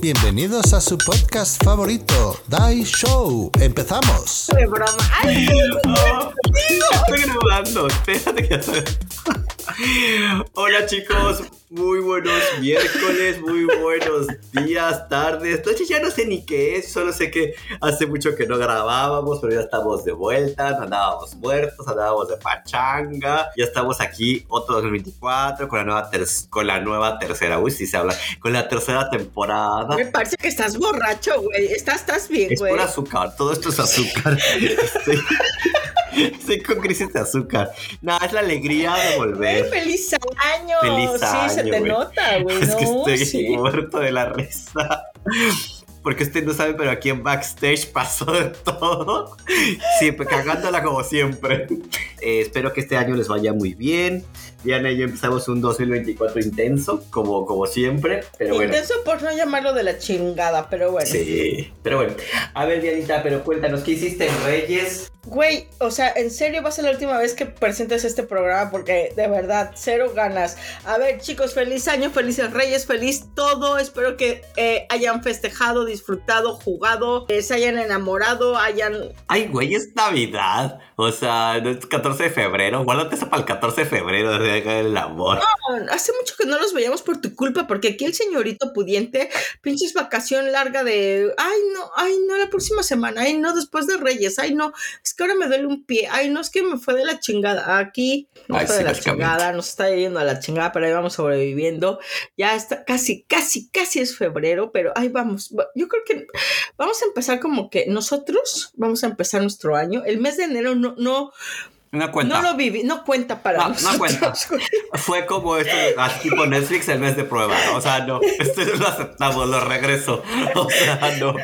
Bienvenidos a su podcast favorito, Die Show. ¡Empezamos! De broma. ¡Ay! No, estoy grabando. Espérate que estoy... Hola chicos, muy buenos miércoles, muy buenos días, tardes, noches, ya no sé ni qué es, solo sé que hace mucho que no grabábamos, pero ya estamos de vuelta, no andábamos muertos, andábamos de pachanga, ya estamos aquí otro 2024 con la nueva, ter con la nueva tercera, uy, sí se habla, con la tercera temporada. Me parece que estás borracho, güey, estás, estás bien, Es güey. por azúcar, todo esto es azúcar. Estoy, estoy con crisis de azúcar. No, es la alegría de volver. feliz año. Feliz Sí, se año, te güey. nota, güey. Es que no, estoy sí. muerto de la risa. Porque usted no sabe, pero aquí en backstage pasó de todo. Siempre cagándola como siempre. Eh, espero que este año les vaya muy bien. Diana y yo empezamos un 2024 intenso, como, como siempre. Pero bueno. Intenso por no llamarlo de la chingada, pero bueno. Sí, pero bueno. A ver, Dianita, pero cuéntanos, ¿qué hiciste en Reyes? Güey, o sea, en serio va a ser la última vez que presentes este programa porque de verdad, cero ganas. A ver, chicos, feliz año, felices reyes, feliz todo. Espero que eh, hayan festejado, disfrutado, jugado, eh, se hayan enamorado, hayan... Ay, güey, es Navidad. O sea, no es 14 de febrero. Guárdate eso para el 14 de febrero, de el amor. Hace mucho que no los veíamos por tu culpa porque aquí el señorito pudiente, pinches vacación larga de... Ay, no, ay, no, la próxima semana, ay, no, después de reyes, ay, no, es que ahora me duele un pie, ay, no, es que me fue de la chingada. Aquí no Ay, fue sí, de la chingada, nos está yendo a la chingada, pero ahí vamos sobreviviendo. Ya está, casi, casi, casi es febrero, pero ahí vamos. Yo creo que vamos a empezar como que nosotros vamos a empezar nuestro año. El mes de enero no, no, cuenta. no lo viví, no cuenta para No, no cuenta. Fue como esto, así tipo Netflix el mes de prueba. O sea, no, esto no lo aceptamos, lo regreso. O sea, no.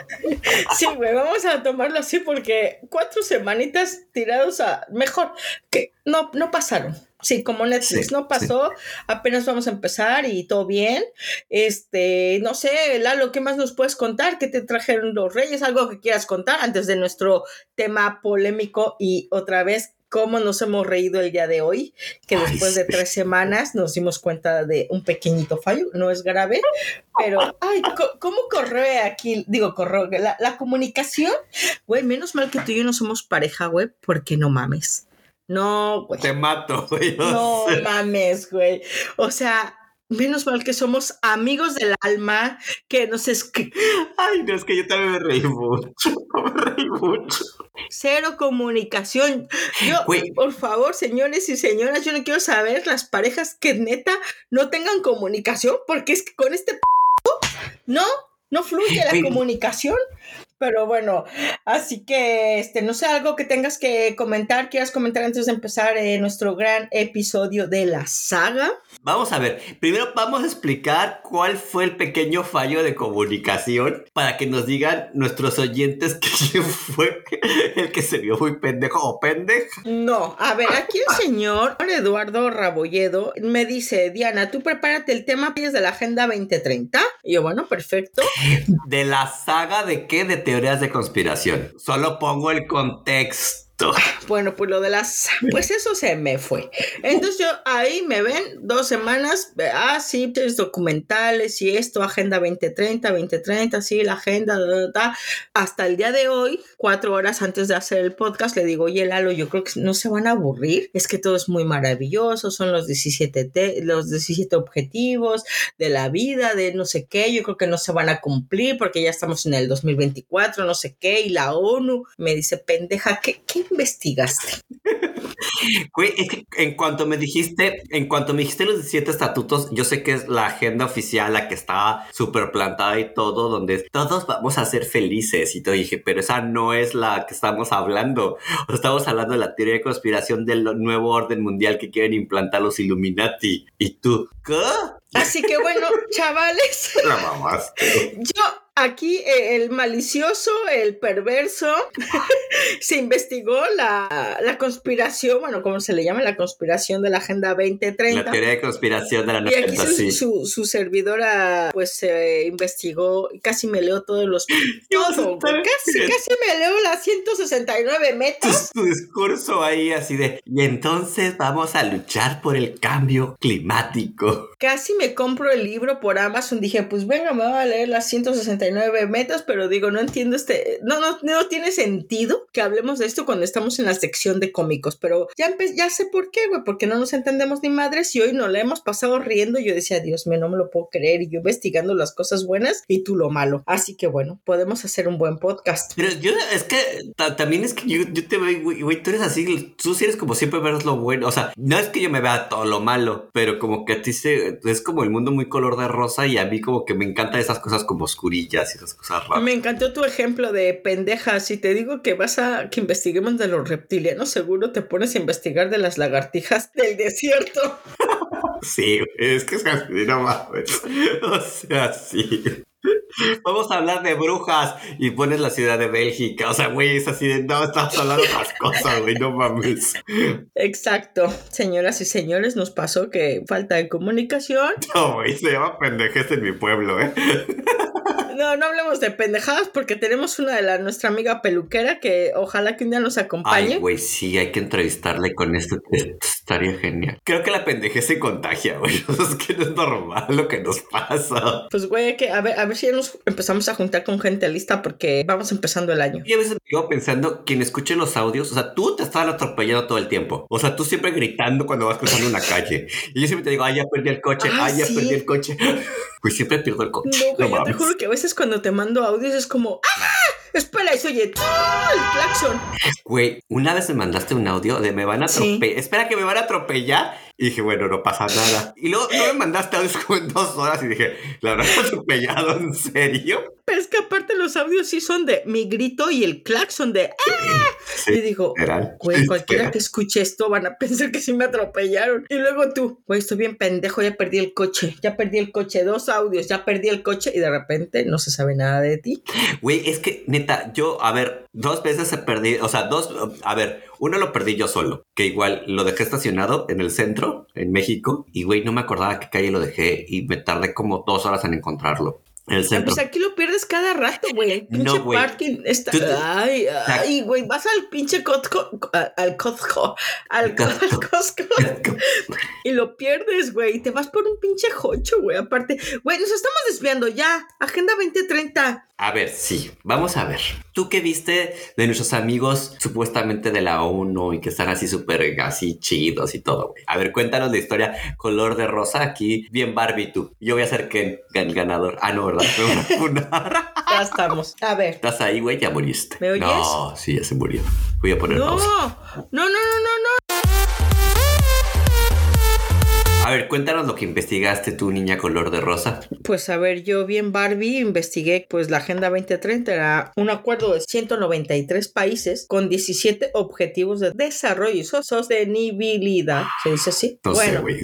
Sí, güey, vamos a tomarlo así porque cuatro semanitas tirados a mejor que no, no pasaron. Sí, como Netflix Sí, no pasó, apenas vamos a empezar y todo bien. Este, no sé, Lalo, ¿qué más nos puedes contar? ¿Qué te trajeron los Reyes? ¿Algo que quieras contar antes de nuestro tema polémico y otra vez cómo nos hemos reído el día de hoy? Que Ay, después de tres semanas nos dimos cuenta de un pequeñito fallo, no es grave, pero, ay, ¿cómo corre aquí? Digo, corre, la, la comunicación, güey, menos mal que tú y yo no somos pareja, güey, porque no mames. No, güey. Te mato, güey. No mames, güey. O sea, menos mal que somos amigos del alma, que nos escriben. Ay, no, es que yo también me reí mucho. Me reí mucho. Cero comunicación. Yo, Güey. por favor, señores y señoras, yo no quiero saber las parejas que neta no tengan comunicación, porque es que con este p no, no fluye la Güey. comunicación. Pero bueno, así que, este, no sé, algo que tengas que comentar, quieras comentar antes de empezar eh, nuestro gran episodio de la saga. Vamos a ver, primero vamos a explicar cuál fue el pequeño fallo de comunicación para que nos digan nuestros oyentes quién fue el que se vio muy pendejo o pendeja. No, a ver, aquí el señor Eduardo Rabolledo me dice, Diana, tú prepárate el tema de la Agenda 2030. Y yo, bueno, perfecto. ¿De la saga de qué? De teorías de conspiración. Solo pongo el contexto. Bueno, pues lo de las, pues eso se me fue. Entonces yo ahí me ven dos semanas, ah, sí, pues, documentales y esto, Agenda 2030, 2030, sí, la agenda, da, hasta el día de hoy, cuatro horas antes de hacer el podcast, le digo, oye, Lalo, yo creo que no se van a aburrir, es que todo es muy maravilloso, son los 17, te- los 17 objetivos de la vida, de no sé qué, yo creo que no se van a cumplir porque ya estamos en el 2024, no sé qué, y la ONU me dice, pendeja, ¿qué, qué investigaste? En cuanto me dijiste, en cuanto me dijiste los 17 estatutos, yo sé que es la agenda oficial, la que estaba súper plantada y todo, donde todos vamos a ser felices. Y te dije, pero esa no es la que estamos hablando. O estamos hablando de la teoría de conspiración del nuevo orden mundial que quieren implantar los Illuminati. Y tú, ¿qué? Así que bueno, chavales, La mamaste. yo aquí eh, el malicioso, el perverso, se investigó la, la conspiración, bueno, ¿cómo se le llama? La conspiración de la Agenda 2030. La teoría de conspiración de la Y aquí 90, su, su, su servidora pues se investigó y casi me leo todos los todo, casi, casi me leo las 169 metros. Su discurso ahí así de, y entonces vamos a luchar por el cambio climático. Casi me compro el libro por Amazon. Dije, pues venga, me voy a leer las 169 metas, pero digo, no entiendo este. No, no, no tiene sentido que hablemos de esto cuando estamos en la sección de cómicos. Pero ya, ya sé por qué, güey, porque no nos entendemos ni madres y hoy nos la hemos pasado riendo. Yo decía, Dios mío, no me lo puedo creer. Y yo investigando las cosas buenas y tú lo malo. Así que bueno, podemos hacer un buen podcast. Pero yo, es que ta- también es que yo, yo te veo, güey, tú eres así, tú sí eres como siempre ves lo bueno. O sea, no es que yo me vea todo lo malo, pero como que a ti se, es como el mundo muy color de rosa y a mí como que me encantan esas cosas como oscurillas y esas cosas raras. Me encantó tu ejemplo de pendeja. Si te digo que vas a que investiguemos de los reptilianos, seguro te pones a investigar de las lagartijas del desierto. Sí, es que es así, no mames. O sea, sí. Vamos a hablar de brujas y pones la ciudad de Bélgica. O sea, güey, es así de no, estamos hablando de otras cosas, güey, no mames. Exacto. Señoras y señores, nos pasó que falta de comunicación. No, güey, se llama pendejez en mi pueblo, ¿eh? No, no hablemos de pendejadas porque tenemos una de la nuestra amiga peluquera que ojalá que un día nos acompañe. Ay, güey, sí, hay que entrevistarle con esto. Estaría genial. Creo que la pendejez se contagia, güey. Es que no es normal lo que nos pasa. Pues güey, que a ver, a ver si ya nos empezamos a juntar con gente lista porque vamos empezando el año. Y a veces me quedo pensando, quien escuche los audios, o sea, tú te estás atropellando todo el tiempo. O sea, tú siempre gritando cuando vas cruzando una calle. Y yo siempre te digo, ay, ya perdí el coche, Ah, ay, ya perdí el coche. Pues siempre pierdo el coche. No, güey, yo te juro que a veces cuando te mando audios es como, ¡ah! Espera, y se oye ¡ah! el claxon. Güey, una vez me mandaste un audio de me van a Sí. atropellar. Espera que me van a atropellar. Y dije, bueno, no pasa nada. Y luego no me mandaste audios como en dos horas y dije, ¿la habrán atropellado en serio? Pero es que aparte los audios sí son de mi grito y el claxon de ¡ah! Sí, Y digo, güey, cualquiera que escuche esto van a pensar que sí me atropellaron. Y luego tú, güey, estoy bien pendejo, ya perdí el coche, ya perdí el coche, dos audios, ya perdí el coche y de repente no se sabe nada de ti. Güey, es que neta, yo, a ver, dos veces he perdido, o sea, dos, a ver, uno lo perdí yo solo, que igual lo dejé estacionado en el centro, en México, y güey, no me acordaba qué calle lo dejé y me tardé como dos horas en encontrarlo. En el centro. Pues aquí lo pierdes cada rato, güey. Pinche No, güey. parking está. Te- Ay, ay, güey. Vas al pinche Costco. Al Costco. Al, Co- Costco. al Costco. y lo pierdes, güey. Y te vas por un pinche jocho, güey. Aparte, güey, nos estamos desviando ya. Agenda 2030. A ver, sí, vamos a ver. ¿Tú qué viste de nuestros amigos supuestamente de la ONU y que están así súper así chidos y todo, güey? A ver, cuéntanos la historia color de rosa aquí, bien Barbie tú. Yo voy a ser Ken, el ganador. Ah, no, ¿verdad? Ya estamos. A ver. Estás ahí, güey, ya moriste. ¿Me oyes? No, sí, ya se murió. Voy a poner No, pausa. no, no, no, no, no. A ver, cuéntanos lo que investigaste tú, niña color de rosa. Pues a ver, yo bien Barbie investigué, pues la Agenda 2030 era un acuerdo de 193 países con 17 objetivos de desarrollo y so- sostenibilidad. ¿Se dice así? No sé, bueno, güey.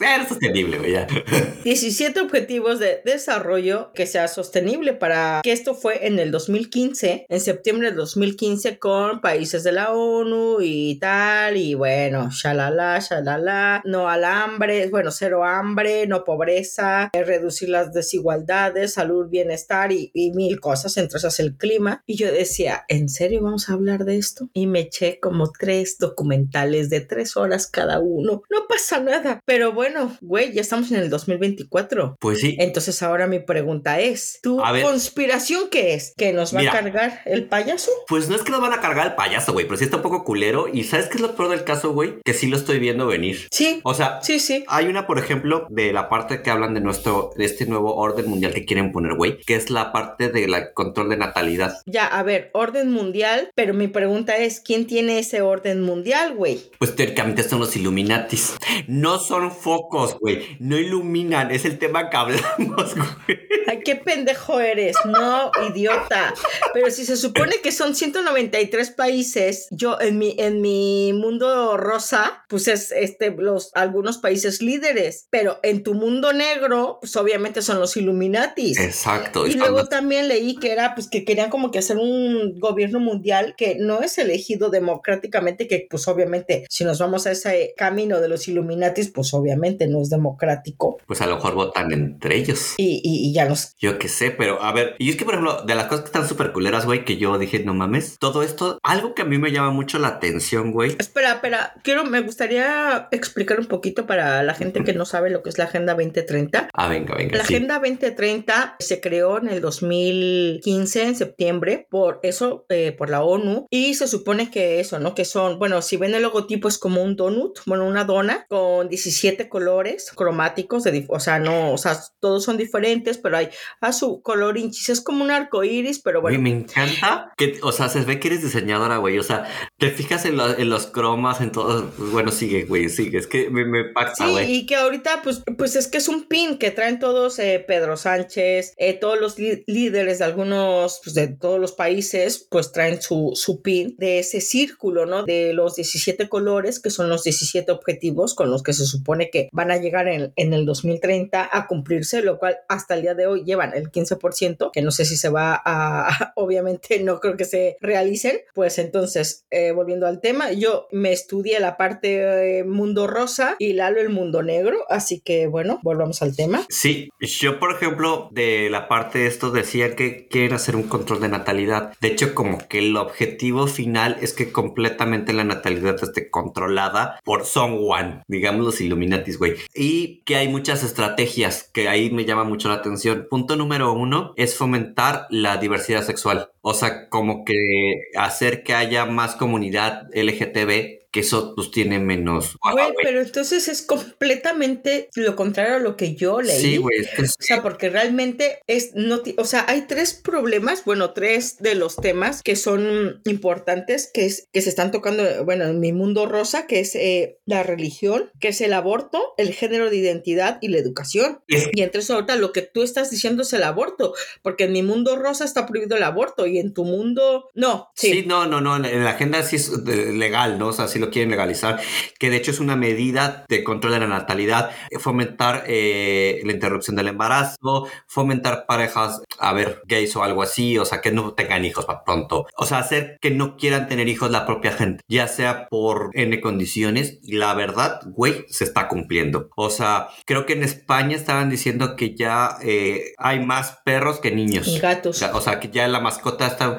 Era sostenible, güey, ya. 17 objetivos de desarrollo que sea sostenible para que esto fue en el 2015, en septiembre del 2015 con países de la ONU y tal y bueno, shalala, shalala, no al hambre, bueno, cero hambre, no pobreza, eh, reducir las desigualdades, salud, bienestar y, y mil cosas, entre esas el clima. Y yo decía, ¿en serio vamos a hablar de esto? Y me eché como tres documentales de tres horas cada uno. No pasa nada. Pero bueno, güey, ya estamos en el 2024. Pues sí. Entonces ahora mi pregunta es, ¿tu A ver. conspiración qué es? ¿Que nos va Mira. a cargar el payaso? Pues no es que nos van a cargar el payaso, güey, pero sí está un poco culero. Y ¿sabes qué es lo peor del caso, güey? Que sí lo estoy viendo venir. Sí, O sea, sí, sí. Hay una, por ejemplo, de la parte que hablan de nuestro, de este nuevo orden mundial que quieren poner, güey, que es la parte del control de natalidad. Ya, a ver, orden mundial, pero mi pregunta es, ¿quién tiene ese orden mundial, güey? Pues teóricamente son los Illuminatis. No son focos, güey. No iluminan. Es el tema que hablamos, güey. Ay, qué pendejo eres, no, idiota. Pero si se supone que son 193 países, yo en mi, en mi mundo rosa, pues es este, los, algunos países líderes, pero en tu mundo negro, pues obviamente son los Illuminatis. Exacto. Y luego también leí que era, pues que querían como que hacer un gobierno mundial que no es elegido democráticamente, que pues obviamente si nos vamos a ese camino de los Illuminatis, pues obviamente no es democrático. Pues a lo mejor votan entre ellos. Y, y, y ya nos... Yo qué sé, pero a ver, y es que por ejemplo, de las cosas que están súper culeras, güey, que yo dije, no mames, todo esto, algo que a mí me llama mucho la atención, güey. Espera, espera, quiero, me gustaría explicar un poquito para la gente que no sabe lo que es la Agenda 2030. Ah, venga, venga. La sí. Agenda 2030 se creó en el 2015, en septiembre, por eso, eh, por la ONU, y se supone que eso, ¿no? Que son, bueno, si ven el logotipo es como un donut, bueno, una dona con 17 colores cromáticos, de, o sea, no, o sea, todos son diferentes, pero hay a su color hinchis, es como un arco iris, pero bueno. me encanta que, o sea, se ve que eres diseñadora, güey. O sea, te fijas en, lo- en los cromas, en todo. Pues, bueno, sigue, güey, sigue. Es que me, me Sí, güey. Y que ahorita, pues, pues es que es un pin que traen todos eh, Pedro Sánchez, eh, todos los lí- líderes de algunos, pues de todos los países, pues traen su, su pin de ese círculo, ¿no? De los 17 colores, que son los 17 objetivos con los que se supone que van a llegar en, en el 2030 a cumplirse, lo cual hasta el día de hoy llevan el 15%, que no sé si se va a, obviamente no creo que se realicen. Pues entonces, eh, volviendo al tema, yo me estudié la parte eh, mundo rosa y Lalo el mundo negro, así que bueno, volvamos al tema. Sí, yo por ejemplo de la parte de esto decía que quieren hacer un control de natalidad. De hecho, como que el objetivo final es que completamente la natalidad esté controlada por someone, digamos los Illuminatis, güey. Y que hay muchas estrategias que ahí me llama mucho la atención. Punto número uno es fomentar la diversidad sexual. O sea, como que hacer que haya más comunidad LGTB, que eso pues tiene menos... Güey, pero entonces es completamente lo contrario a lo que yo leí. Sí, güey. es que es- O sea, porque realmente es, no, o sea, hay tres problemas, bueno, tres de los temas que son importantes, que es, que se están tocando, bueno, en mi mundo rosa, que es eh, la religión, que es el aborto, el género de identidad y la educación. Y entre eso ahorita lo que tú estás diciendo es el aborto, porque en mi mundo rosa está prohibido el aborto y en tu mundo, no, sí. Sí, no, no, no, en la- en la agenda sí es legal, ¿no? O sea, sí lo quieren legalizar, que de hecho es una medida de control de la natalidad, fomentar eh, la interrupción del embarazo, fomentar parejas, a ver, gays o algo así, o sea, que no tengan hijos para pronto, o sea, hacer que no quieran tener hijos la propia gente, ya sea por N condiciones, y la verdad, güey, se está cumpliendo. O sea, creo que en España estaban diciendo que ya eh, hay más perros que niños. Y gatos. O sea, o sea, que ya la mascota está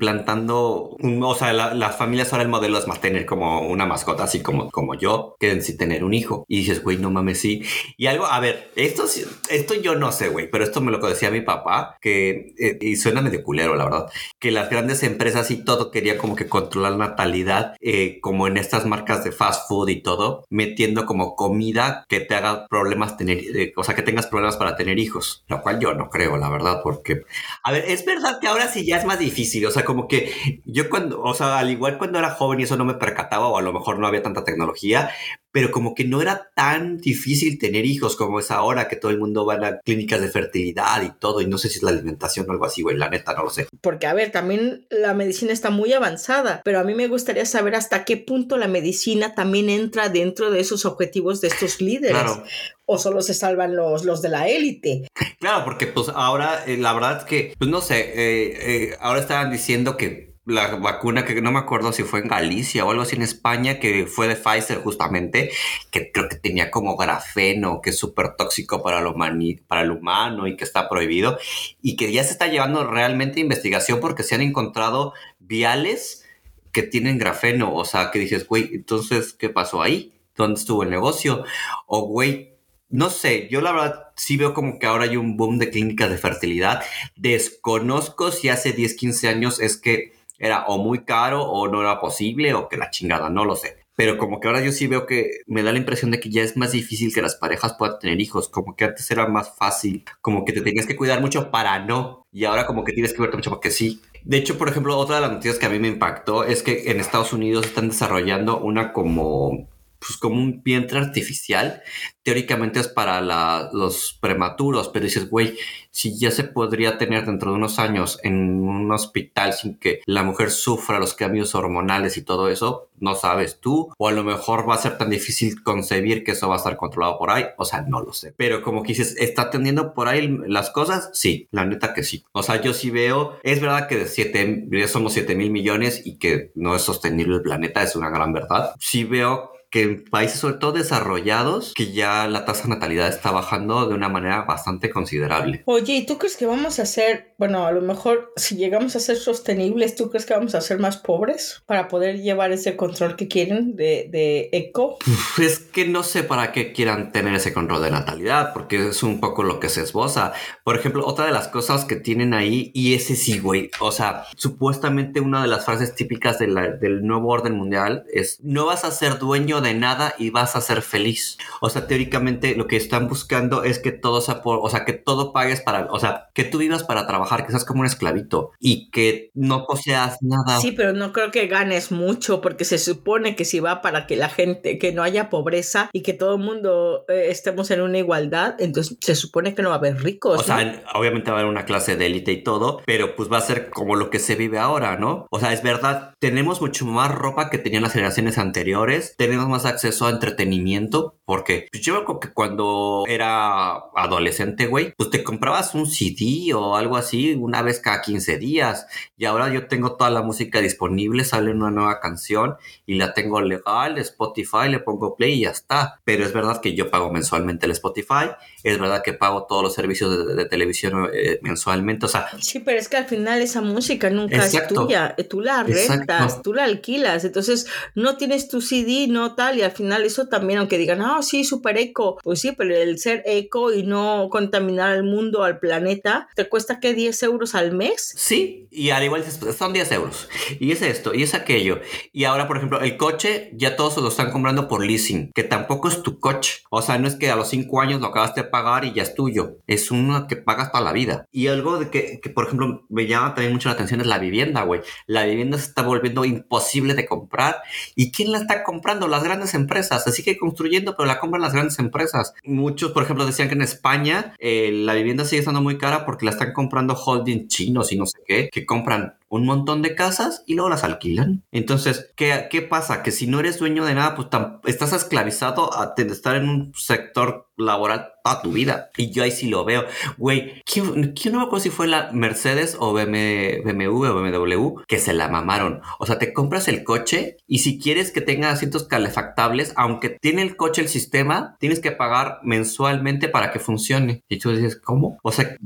implantando, un- o sea, la- las familias ahora el modelo es más tener como una mascota, así como, como yo, que sí tener un hijo. Y dices, güey, no mames, sí. Y algo, a ver, esto, esto yo no sé, güey, pero esto me lo decía mi papá, que, eh, y suena medio culero, la verdad, que las grandes empresas y todo quería como que controlar la natalidad, eh, como en estas marcas de fast food y todo, metiendo como comida que te haga problemas tener, eh, o sea, que tengas problemas para tener hijos, lo cual yo no creo, la verdad, porque a ver, es verdad que ahora sí ya es más difícil, o sea, como que yo cuando, o sea, al igual cuando era joven y eso no me percataba o a lo mejor no había tanta tecnología, pero como que no era tan difícil tener hijos como es ahora, que todo el mundo va a clínicas de fertilidad y todo, y no sé si es la alimentación o algo así, güey, la neta, no lo sé. Porque, a ver, también la medicina está muy avanzada, pero a mí me gustaría saber hasta qué punto la medicina también entra dentro de esos objetivos de estos líderes. Claro. O solo se salvan los, los de la élite. Claro, porque pues ahora eh, la verdad es que, pues no sé, eh, eh, ahora estaban diciendo que la vacuna que no me acuerdo si fue en Galicia o algo así en España, que fue de Pfizer justamente, que creo que tenía como grafeno, que es súper tóxico para humani- para el humano y que está prohibido, y que ya se está llevando realmente investigación porque se han encontrado viales que tienen grafeno, o sea, que dices, güey, entonces, ¿qué pasó ahí? ¿Dónde estuvo el negocio? O, güey, no sé, yo la verdad sí veo como que ahora hay un boom de clínicas de fertilidad. Desconozco si hace 10, 15 años es que era o muy caro o no era posible o que la chingada, no lo sé. Pero como que ahora yo sí veo que me da la impresión de que ya es más difícil que las parejas puedan tener hijos. Como que antes era más fácil, como que te tenías que cuidar mucho para no. Y ahora como que tienes que verte mucho porque sí. De hecho, por ejemplo, otra de las noticias que a mí me impactó es que en Estados Unidos están desarrollando una como pues, como un vientre artificial. Teóricamente es para la, los prematuros, pero dices, güey, si ya se podría tener dentro de unos años en un hospital sin que la mujer sufra los cambios hormonales y todo eso, no sabes tú, o a lo mejor va a ser tan difícil concebir que eso va a estar controlado por ahí, o sea, no lo sé. Pero como que dices, ¿está atendiendo por ahí las cosas? Sí, la neta que sí. O sea, yo sí veo, es verdad que de siete, somos 7 mil millones y que no es sostenible el planeta, es una gran verdad. Sí veo que en países sobre todo desarrollados, que ya la tasa de natalidad está bajando de una manera bastante considerable. Oye, ¿y tú crees que vamos a ser, bueno, a lo mejor si llegamos a ser sostenibles, ¿tú crees que vamos a ser más pobres para poder llevar ese control que quieren de, de eco? Es que no sé para qué quieran tener ese control de natalidad, porque es un poco lo que se esboza. Por ejemplo, otra de las cosas que tienen ahí, y ese sí, güey, o sea, supuestamente una de las frases típicas de del nuevo orden mundial es, no vas a ser dueño de nada y vas a ser feliz. O sea, teóricamente lo que están buscando es que todo sea por, o sea, que todo pagues para, o sea, que tú vivas para trabajar, que seas como un esclavito y que no poseas nada. Sí, pero no creo que ganes mucho porque se supone que si va para que la gente, que no haya pobreza y que todo el mundo eh, estemos en una igualdad, entonces se supone que no va a haber ricos. O sea, obviamente va a haber una clase de élite y todo, pero pues va a ser como lo que se vive ahora, ¿no? O sea, es verdad, tenemos mucho más ropa que tenían las generaciones anteriores, tenemos más acceso a entretenimiento porque pues, yo creo que cuando era adolescente, güey, pues te comprabas un CD o algo así una vez cada 15 días y ahora yo tengo toda la música disponible, sale una nueva canción y la tengo legal, Spotify, le pongo play y ya está. Pero es verdad que yo pago mensualmente el Spotify, es verdad que pago todos los servicios de, televisión eh, mensualmente, o sea... Sí, pero es que al final esa música nunca es tuya, tú la rentas, tú la alquilas, entonces no tienes tu CD, no tal, y al final eso también, aunque digan, ah, sí, super eco, pues sí, pero el ser eco y no contaminar al mundo, al planeta, ¿te cuesta qué, 10 euros al mes? Sí, y al igual son 10 euros, y es esto, y es aquello, y ahora, por ejemplo, el coche, ya todos se lo están comprando por leasing, que tampoco es tu coche, o sea, no es que a los 5 años lo acabaste de pagar y ya es tuyo, es uno que pagas toda la vida, y algo de que, que por ejemplo, me llama también mucho la atención es la vivienda, güey, la vivienda se está volviendo imposible de comprar, ¿y quién la está comprando? Las grandes empresas. Así que construyendo, pero la compran las grandes empresas. Muchos, por ejemplo, decían que en España eh, la vivienda sigue estando muy cara porque la están comprando holding chinos y no sé qué, que compran un montón de casas y luego las alquilan. Entonces, ¿qué, qué pasa? Que si no eres dueño de nada, pues estás esclavizado a estar en un sector laboral toda tu vida. Y yo ahí sí lo veo. Güey, ¿quién, no me acuerdo si fue la Mercedes o BMW BMW que se la mamaron? O sea, te compras el coche y si quieres que tenga asientos calefactables, aunque tiene el coche el sistema, tienes que pagar mensualmente para que funcione. Y tú dices, ¿cómo? O sea,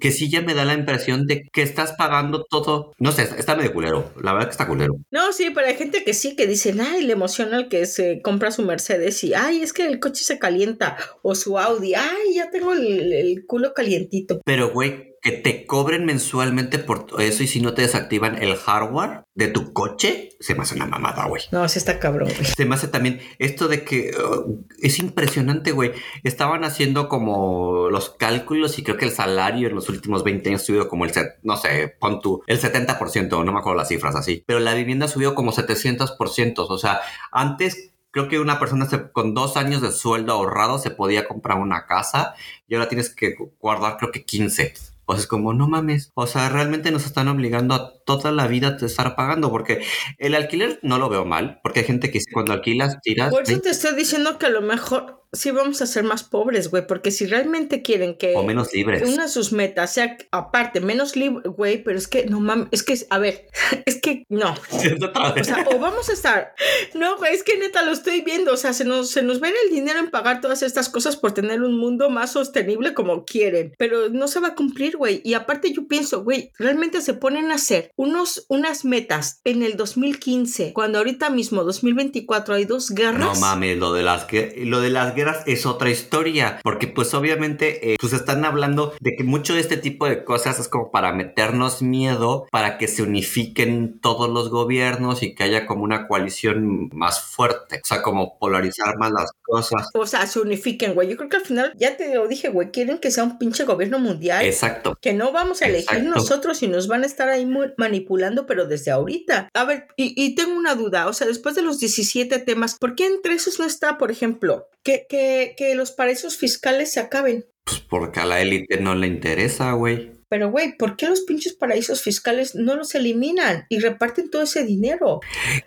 que sí ya me da la impresión de que estás pagando todo. No sé, está medio culero. La verdad que está culero. No, sí, pero hay gente que sí, que dice, ay, le emociona el que se compra su Mercedes y, ay, es que el coche se calienta. O su Audi, ay, ya tengo el, culo calientito. Pero, güey, que te cobren mensualmente por eso y si no te desactivan el hardware de tu coche, se me hace una mamada, güey. No, sí está cabrón, güey. Se me hace también esto de que uh, es impresionante, güey. Estaban haciendo como los cálculos y creo que el salario en los últimos 20 años subió como el, no sé, pon tú, el 70%, no me acuerdo las cifras así. Pero la vivienda subió como 700%. O sea, antes creo que una persona con dos años de sueldo ahorrado se podía comprar una casa y ahora tienes que guardar creo que 15. O sea, es como, no mames. O sea, realmente nos están obligando a toda la vida a estar pagando, porque el alquiler no lo veo mal, porque hay gente que cuando alquilas tiras. Por eso te estoy diciendo que a lo mejor sí vamos a ser más pobres, güey, porque si realmente quieren que... O menos libres. Una de sus metas sea, aparte, menos libre, güey, pero es que, no mames, es que, a ver, es que, no. o sea, o vamos a estar... No, güey, es que neta lo estoy viendo, o sea, se nos, se nos ven el dinero en pagar todas estas cosas por tener un mundo más sostenible como quieren, pero no se va a cumplir, güey. Y aparte yo pienso, güey, realmente se ponen a hacer unos, unas metas en el 2015, cuando ahorita mismo, 2024, hay dos guerras. No mames, lo de las, lo de las guerras es otra historia, porque pues obviamente eh, pues están hablando de que mucho de este tipo de cosas es como para meternos miedo, para que se unifiquen todos los gobiernos y que haya como una coalición más fuerte, o sea, como polarizar más las cosas. O sea, se unifiquen, güey. Yo creo que al final, ya te lo dije, güey, quieren que sea un pinche gobierno mundial. Exacto. Que no vamos a elegir Exacto. nosotros y nos van a estar ahí manipulando, pero desde ahorita. A ver, y, y tengo una duda, o sea, después de los 17 temas, ¿por qué entre esos no está, por ejemplo, que, que, que los paraísos fiscales se acaben? Pues porque a la élite no le interesa, güey. Pero, güey, ¿por qué los pinches paraísos fiscales no los eliminan y reparten todo ese dinero?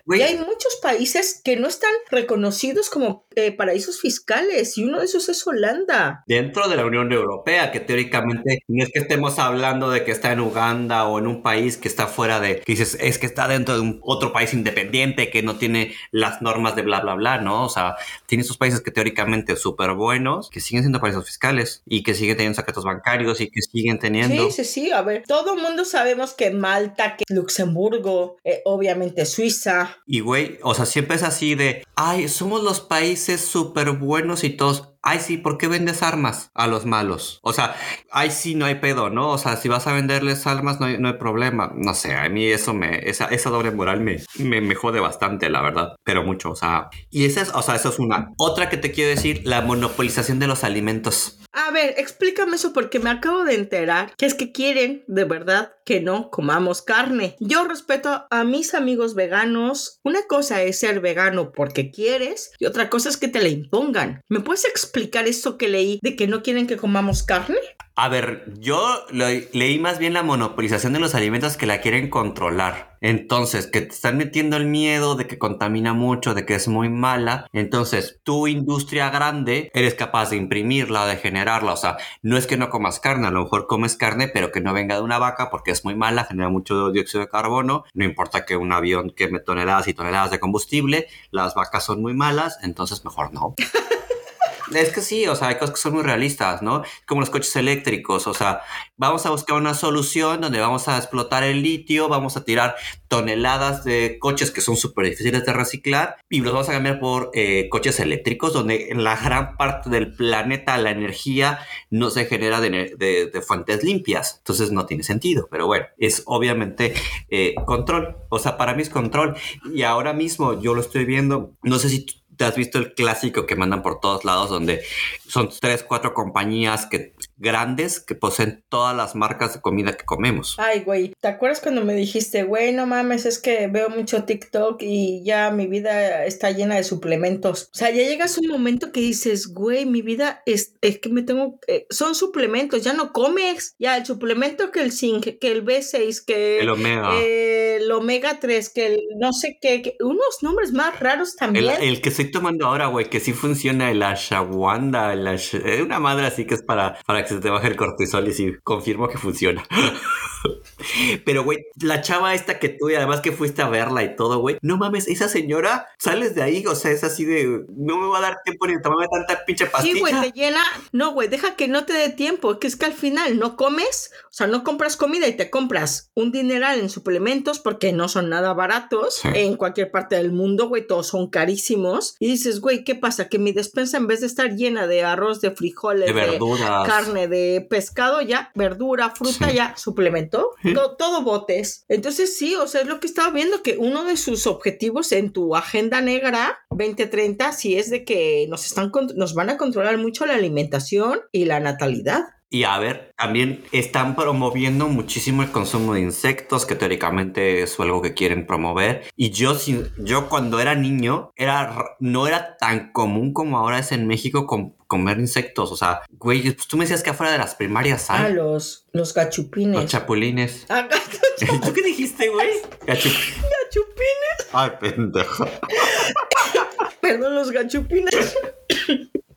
Güey, Y hay muchos países que no están reconocidos como eh, paraísos fiscales y uno de esos es Holanda. dentro de la Unión Europea, que teóricamente no es que estemos hablando de que está en Uganda o en un país que está fuera de, que dices, es que está dentro de un otro país independiente que no tiene las normas de bla, bla, bla, ¿no? O sea, tiene esos países que teóricamente súper buenos, que siguen siendo paraísos fiscales y que siguen teniendo secretos bancarios y que siguen teniendo... Sí, sí. A ver, todo el mundo sabemos que Malta, que Luxemburgo, eh, obviamente Suiza. Y güey, o sea, siempre es así de, ay, somos los países súper buenos y todos, ay, sí, ¿por qué vendes armas a los malos? O sea, ay, sí, no hay pedo, ¿no? O sea, si vas a venderles armas, no hay, no hay problema. No sé, a mí eso me, esa, esa doble moral me, me, me jode bastante, la verdad, pero mucho, o sea, y esa es, o sea, eso es una. Otra que te quiero decir, la monopolización de los alimentos. A ver, explícame eso porque me acabo de enterar que es que quieren de verdad que no comamos carne. Yo respeto a mis amigos veganos. Una cosa es ser vegano porque quieres y otra cosa es que te la impongan. ¿Me puedes explicar eso que leí de que no quieren que comamos carne? A ver, yo lo- leí más bien la monopolización de los alimentos que la quieren controlar. Entonces, que te están metiendo el miedo de que contamina mucho, de que es muy mala. Entonces, tu industria grande eres capaz de imprimirla, de generarla. O sea, no es que no comas carne, a lo mejor comes carne, pero que no venga de una vaca porque es muy mala, genera mucho dióxido de carbono. No importa que un avión queme toneladas y toneladas de combustible, las vacas son muy malas, entonces mejor no. Es que sí, o sea, hay cosas que son muy realistas, ¿no? Como los coches eléctricos, o sea, vamos a buscar una solución donde vamos a explotar el litio, vamos a tirar toneladas de coches que son súper difíciles de reciclar y los vamos a cambiar por eh, coches eléctricos, donde en la gran parte del planeta la energía no se genera de, fuentes limpias, entonces no tiene sentido, pero bueno, es obviamente eh, control, o sea, para mí es control. Y ahora mismo yo lo estoy viendo, no sé si te has visto el clásico que mandan por todos lados donde son tres, cuatro compañías que, grandes que poseen todas las marcas de comida que comemos. Ay, güey, ¿te acuerdas cuando me dijiste, güey, no mames, es que veo mucho TikTok y ya mi vida está llena de suplementos? O sea, ya llegas un momento que dices, güey, mi vida es, es que me tengo, eh, son suplementos, ya no comes. Ya el suplemento que el zinc, que el B6, que El omega. eh, el omega 3, que el no sé qué, que- unos nombres más raros también. el que estoy tomando ahora, güey, que sí funciona, el ashwagandha, el ash- eh, una madre así que es para, para que se te baje el cortisol y sí, confirmo que funciona. Pero, güey, la chava esta que tú y además que fuiste a verla y todo, güey, no mames, esa señora, sales de ahí, o sea, es así de, no me va a dar tiempo ni de tomarme tanta pinche pastilla. Sí, güey, te llena. No, güey, deja que no te dé tiempo. Que es que al final no comes, o sea, no compras comida y te compras un dineral en suplementos porque no son nada baratos. Sí. En cualquier parte del mundo, güey, todos son carísimos. Y dices, güey, ¿qué pasa? Que mi despensa en vez de estar llena de arroz, de frijoles, de verduras. carne, de pescado, ya, verdura, fruta, Sí. ya, suplemento, Sí. todo botes. Entonces sí, o sea, es lo que estaba viendo, que uno de sus objetivos en tu agenda negra 2030 sí es de que nos, están, con- nos van a controlar mucho la alimentación y la natalidad. Y a ver, también están promoviendo muchísimo el consumo de insectos, que teóricamente es algo que quieren promover. Y yo, yo cuando era niño, era, no era tan común como ahora es en México com- comer insectos. O sea, güey, pues tú me decías que afuera de las primarias Ah, hay los, los gachupines. los chapulines. Ah, ¿Tú qué dijiste, güey? Gachup- gachupines. Ay, pendejo. Perdón, los gachupines.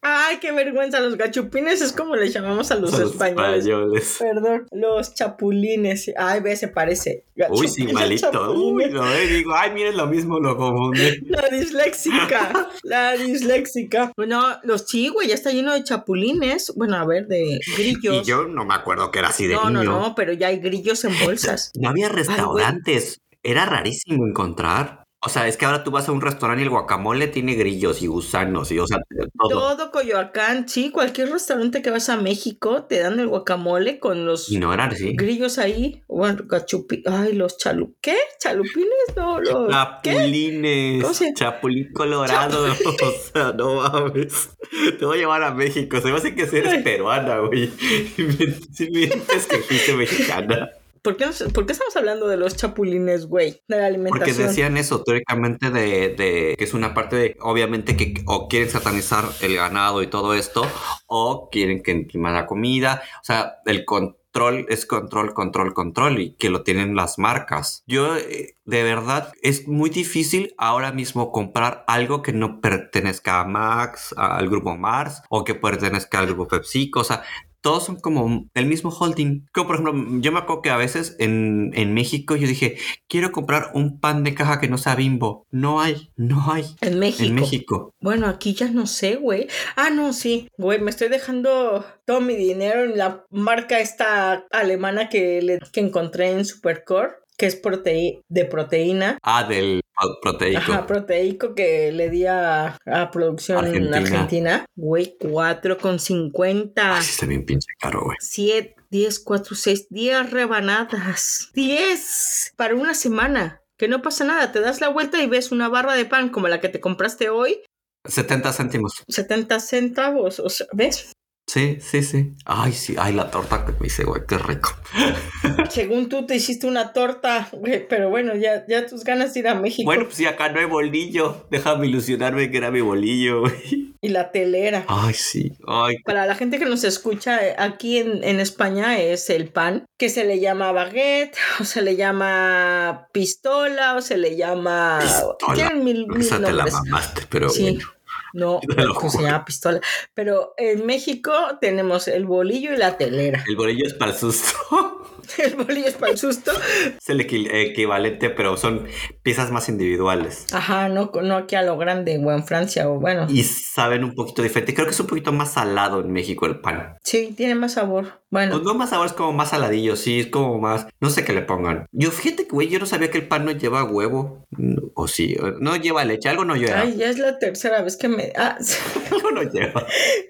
Ay, qué vergüenza. Los gachupines es como le llamamos a los, españoles. españoles. Perdón, los chapulines. Ay, ve, se parece. Uy, sí, malito. Uy, no, eh, digo, ay, miren lo mismo, lo confunde. La disléxica, la disléxica. Bueno, los sí, güey, ya está lleno de chapulines. Bueno, a ver, de Y grillos. yo no me acuerdo que era así de no, no, niño. no, pero ya hay grillos en bolsas. No había restaurantes. Era rarísimo encontrar. O sea, es que ahora tú vas a un restaurante y el guacamole tiene grillos y gusanos y, o sea, todo. Todo Coyoacán, sí, cualquier restaurante que vas a México te dan el guacamole con los Y no eran así. grillos ahí. Bueno, gachupi, ay, los chalu, ¿qué? ¿Chalupines? No, los. Chapulines, ¿Cómo se- chapulín colorado, o sea, no mames. Te voy a llevar a México, se me hace que eres peruana, güey. Si mientes que fuiste mexicana. ¿Por qué, por qué estamos hablando de los chapulines, güey? De la Porque alimentación. decían eso teóricamente de, de que es una parte de, obviamente, que o quieren satanizar el ganado y todo esto, o quieren que encima la comida, o sea, el control es control, control, control, y que lo tienen las marcas. Yo, eh, de verdad, es muy difícil ahora mismo comprar algo que no pertenezca a Max, al grupo Mars, o que pertenezca al grupo PepsiCo, o sea, todos son como el mismo holding. Como por ejemplo, yo me acuerdo que a veces en, en México yo dije, quiero comprar un pan de caja que no sea bimbo. No hay, no hay. En México. En México. Bueno, aquí ya no sé, güey. Ah, no, sí. Güey, me estoy dejando todo mi dinero en la marca esta alemana que, le, que encontré en Supercore, que es proteí de proteína. Ah, del pro- proteico. Ajá, proteico que le di a, a producción Argentina. argentina. Güey, 4,50. Ay, sí está bien pinche caro, güey. 7, 10, 4, 6, 10 rebanadas. 10 para una semana. Que no pasa nada, te das la vuelta y ves una barra de pan como la que te compraste hoy, 70 céntimos. 70 centavos, o sea, ¿ves? Sí, sí, sí. Ay, sí. Ay, la torta que me hice, güey. Qué rico. Según tú te hiciste una torta, güey, pero bueno, ya, ya tus ganas de ir a México Bueno, pues sí, acá no hay bolillo. Déjame ilusionarme que era mi bolillo, güey. y la telera. Ay, sí. Ay, Para la gente que nos escucha eh, aquí en, en España es el pan, que se le llama baguette, o se le llama pistola, o se le llama... Pistola. Tienen mil, mil esa te la nombres. mamaste, pero Sí. bueno. No, se llama pistola. Pero en México tenemos el bolillo y la telera. El bolillo es para el susto. El bolillo es para el susto. es el equi- equivalente, pero son piezas más individuales. Ajá, no, no aquí a lo grande, o en Francia, o bueno. Y saben un poquito diferente. Creo que es un poquito más salado en México el pan. Sí, tiene más sabor. Bueno, Pues no más sabor, es como más saladillo, sí, es como más. No sé qué le pongan. Yo fíjate que, güey, yo no sabía que el pan no lleva huevo. No, O sí, no lleva leche, algo no lleva. ay, ya es la tercera vez que me. Ah, Algo no lleva.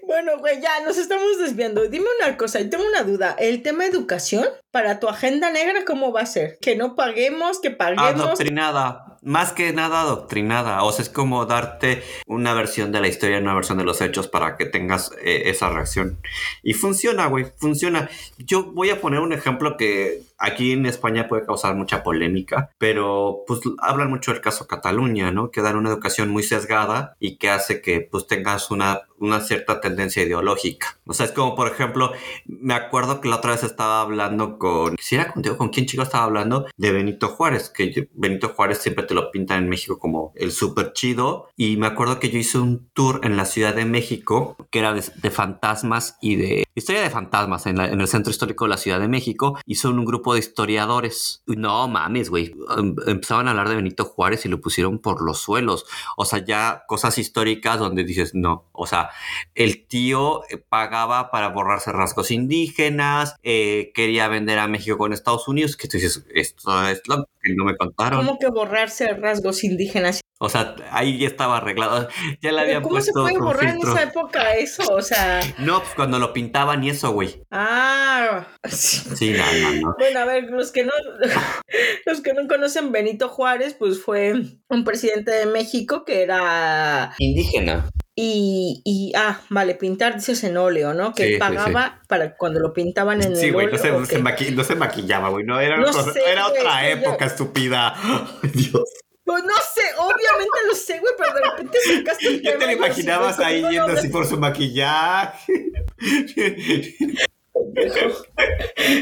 bueno, güey, ya nos estamos desviando. Dime una cosa, y tengo una duda. ¿El tema educación para tu agenda negra cómo va a ser? Que no paguemos, que paguemos. Adoctrinada. Más que nada adoctrinada. O sea, es como darte una versión de la historia, una versión de los hechos para que tengas eh, esa reacción. Y funciona, güey, funciona. Yo voy a poner un ejemplo que aquí en España puede causar mucha polémica, pero pues hablan mucho del caso Cataluña, ¿no? Que dan una educación muy sesgada y que hace que pues tengas una, una cierta tendencia ideológica. O sea, es como, por ejemplo, me acuerdo que la otra vez estaba hablando con, si era contigo, con quién chico estaba hablando de Benito Juárez, que Benito Juárez siempre te lo pintan en México como el súper chido. Y me acuerdo que yo hice un tour en la Ciudad de México que era de, de fantasmas y de historia de fantasmas en, la- en el centro histórico de la Ciudad de México. Y son un grupo de historiadores. No mames, güey. Em- Empezaban a hablar de Benito Juárez y lo pusieron por los suelos. O sea, ya cosas históricas donde dices, no. O sea, el tío eh, pagaba para borrarse rasgos indígenas, eh, quería vender a México con Estados Unidos, que tú dices, esto es lo que no me contaron. ¿Cómo que borrarse rasgos indígenas? O sea, ahí ya estaba arreglado, ya le Pero habían ¿Cómo se puesto puede con borrar en filtro. esa época eso? O sea, No, pues cuando lo pintaban y eso, güey. ah. Sí, no, no, no. Bueno, a ver, los que no, los que no conocen Benito Juárez, pues fue un presidente de México que era Indígena. Y, y ah, vale, pintar dices en óleo, ¿no? Que Sí, sí, pagaba para cuando lo pintaban en Sí, el güey, óleo. no, se, no se maqui- no se maquillaba, güey. No, era, No cosa- sé, era güey, otra que yo- época, estúpida. Dios. Pues no sé, obviamente lo sé, güey, pero de repente sacaste el Ya te tema lo yo así, imaginabas güey, ahí ¿cómo no yendo así por su maquillaje.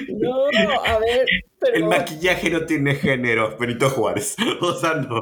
No, a ver, pero El maquillaje no tiene género, Benito Juárez. O sea, no.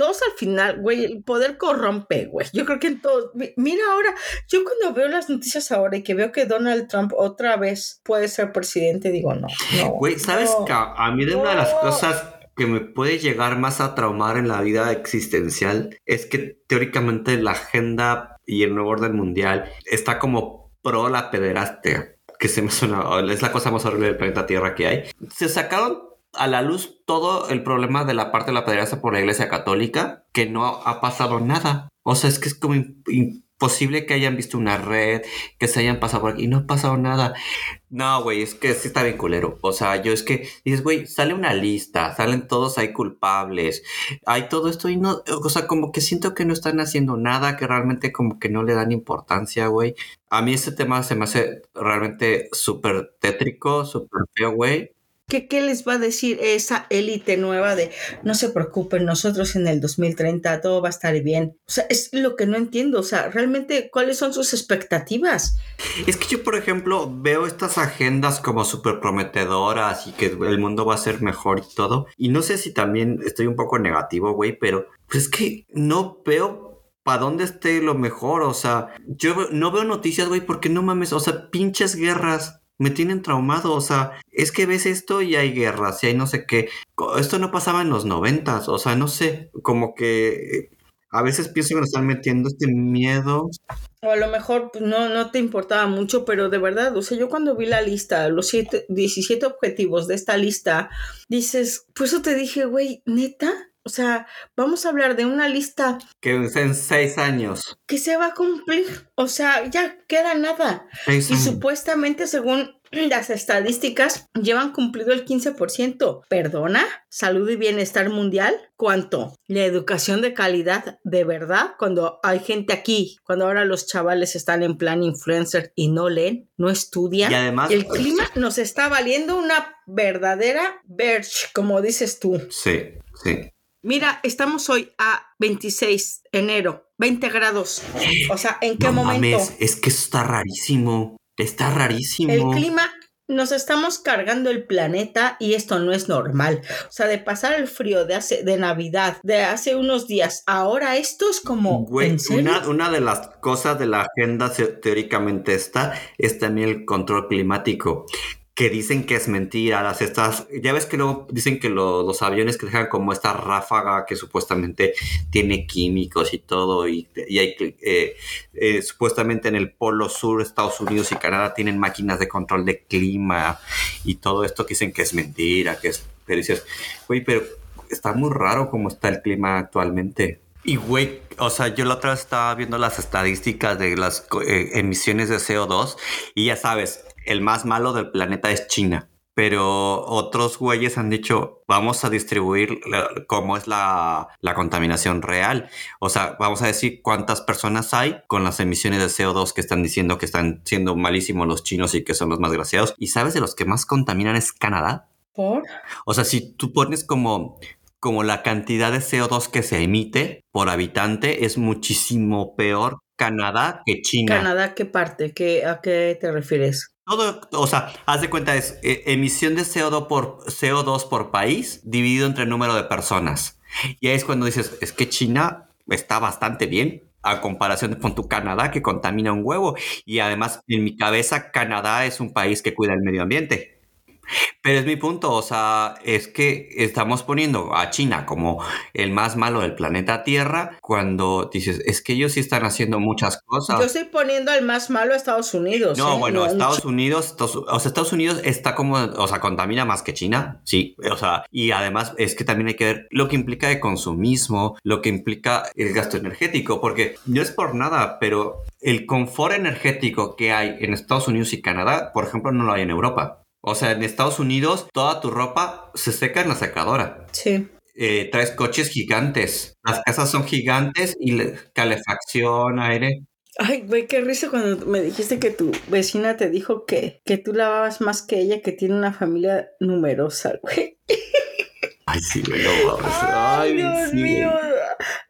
Todos al final, güey, el poder corrompe, güey. Yo creo que en todos. mi- Mira ahora, yo cuando veo las noticias ahora y que veo que Donald Trump otra vez puede ser presidente, digo, no, no. Güey, ¿sabes no. que a mí de una de las cosas que me puede llegar más a traumar en la vida existencial es que teóricamente la agenda y el nuevo orden mundial está como pro la pederastia, que se me suena, es la cosa más horrible del planeta Tierra que hay. Se sacaron a la luz todo el problema de la parte de la pederastia por la iglesia católica, que no ha pasado nada. O sea, es que es como imposible que hayan visto una red, que se hayan pasado por aquí y no ha pasado nada. No, güey, es que sí está bien culero. O sea, yo es que dices, güey, sale una lista, salen todos ahí culpables, hay todo esto y no, o sea, como que siento que no están haciendo nada, que realmente como que no le dan importancia, güey. A mí este tema se me hace realmente súper tétrico, súper feo, güey. ¿Qué, ¿Qué, les va a decir esa élite nueva de no se preocupen, nosotros en el 2030 todo va a estar bien? O sea, es lo que no entiendo. O sea, realmente, ¿cuáles son sus expectativas? Es que yo, por ejemplo, veo estas agendas como súper prometedoras y que el mundo va a ser mejor y todo. Y no sé si también estoy un poco negativo, güey, pero pues es que no veo para dónde esté lo mejor. O sea, yo no veo noticias, güey, porque no mames, o sea, pinches guerras me tienen traumado, o sea, es que ves esto y hay guerras y hay no sé qué. Esto no pasaba en los noventas, o sea, no sé, como que a veces pienso que nos están metiendo este miedo. O a lo mejor pues, no, no te importaba mucho, pero de verdad, o sea, yo cuando vi la lista, los siete, 17 objetivos de esta lista, dices, pues eso te dije, güey, neta, o sea, vamos a hablar de una lista. Que en seis años. Que se va a cumplir. O sea, ya queda nada. y supuestamente, según las estadísticas, llevan cumplido el 15%. ¿Perdona? ¿Salud y bienestar mundial? ¿Cuánto? La educación de calidad, de verdad, cuando hay gente aquí, cuando ahora los chavales están en plan influencer y no leen, no estudian. Y además, el clima nos está valiendo una verdadera verge, como dices tú. Sí, sí. Mira, estamos hoy a 26 de enero, 20 grados. O sea, ¿en qué no momento? Mames, es que está rarísimo. Está rarísimo. El clima, nos estamos cargando el planeta y esto no es normal. O sea, de pasar el frío de hace, de Navidad, de hace unos días, ahora esto es como. Güey, una, una, de las cosas de la agenda teóricamente está, es también el control climático que dicen que es mentira, las estas, ya ves que luego dicen que los aviones que dejan como esta ráfaga que supuestamente tiene químicos y todo, y, y hay eh, eh, supuestamente en el polo sur, Estados Unidos y Canadá tienen máquinas de control de clima y todo esto que dicen que es mentira, que es, pero güey, pero está muy raro cómo está el clima actualmente. Y güey, o sea, yo la otra vez estaba viendo las estadísticas de las eh, emisiones de CO2 y ya sabes, el más malo del planeta es China. Pero otros güeyes han dicho, vamos a distribuir cómo es la, la, contaminación real. O sea, vamos a decir cuántas personas hay con las emisiones de CO2 que están diciendo que están siendo malísimos los chinos y que son los más graciados. ¿Y sabes de los que más contaminan es Canadá? ¿Por? O sea, si tú pones como como la cantidad de CO2 que se emite por habitante es muchísimo peor Canadá que China. ¿Canadá qué parte? ¿Qué, ¿A qué te refieres? Todo, o sea, haz de cuenta, es eh, emisión de CO2 por, CO2 por país dividido entre el número de personas. Y ahí es cuando dices, es que China está bastante bien a comparación con tu Canadá que contamina un huevo. Y además, en mi cabeza, Canadá es un país que cuida el medio ambiente. Pero es mi punto, o sea, es que estamos poniendo a China como el más malo del planeta Tierra cuando dices, es que ellos sí están haciendo muchas cosas. Yo estoy poniendo al más malo a Estados Unidos. No, ¿eh? bueno, No, Estados Unidos, o sea, Estados Unidos está como, o sea, contamina más que China, sí, o sea, y además es que también hay que ver lo que implica de consumismo, lo que implica el gasto energético, porque no es por nada, pero el confort energético que hay en Estados Unidos y Canadá, por ejemplo, no lo hay en Europa. O sea, en Estados Unidos toda tu ropa se seca en la secadora. Sí. Eh, traes coches gigantes. Las casas son gigantes y le- calefacción, aire. Ay, güey, qué risa cuando me dijiste que tu vecina te dijo que, que tú lavabas más que ella, que tiene una familia numerosa, güey. Ay, sí, güey, no. Ay, Dios sí, mío.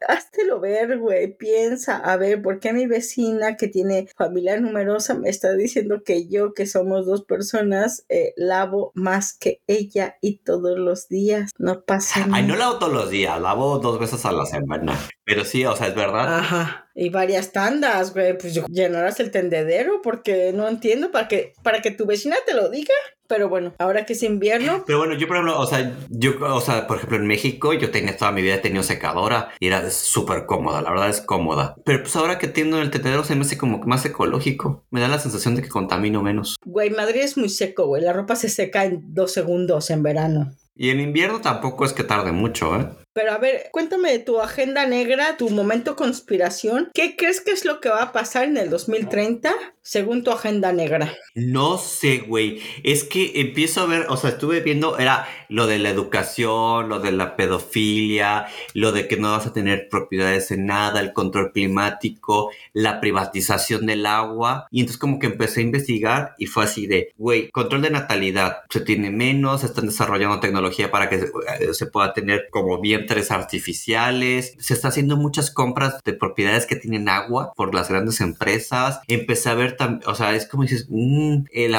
Háztelo ver, güey. Piensa, a ver, ¿por qué mi vecina que tiene familia numerosa me está diciendo que yo, que somos dos personas, eh, lavo más que ella y todos los días? No pasa nada. Ay, no lavo todos los días, lavo dos veces a la semana. Pero sí, o sea, es verdad. Ajá. Y varias tandas, güey. Pues yo- llenarás el tendedero porque no entiendo para que, para que tu vecina te lo diga. Pero bueno, ahora que es invierno, Pero bueno, yo por ejemplo, o sea, yo, o sea, por ejemplo, en México yo tenía toda mi vida he tenido secadora y era súper cómoda, la verdad es cómoda. Pero pues ahora que tiendo el tetedero se me hace como más ecológico. Me da la sensación de que contamino menos. güey, Madrid es muy seco, güey. La ropa se seca en dos segundos en verano. Y en invierno tampoco es que tarde mucho, ¿eh? Pero a ver, cuéntame de tu agenda negra, tu momento conspiración. ¿Qué crees que es lo que va a pasar en el 2030 según tu agenda negra? No sé, güey. Es que empiezo a ver, o sea, estuve viendo, era lo de la educación, lo de la pedofilia, lo de que no vas a tener propiedades en nada, el control climático, la privatización del agua. Y entonces como que empecé a investigar y fue así de, güey, control de natalidad, se tiene menos, se están desarrollando tecnología para que se, eh, se pueda tener como bien vientres artificiales, se está haciendo muchas compras de propiedades que tienen agua por las grandes empresas. Empecé a ver, o sea, es como dices, mm, el,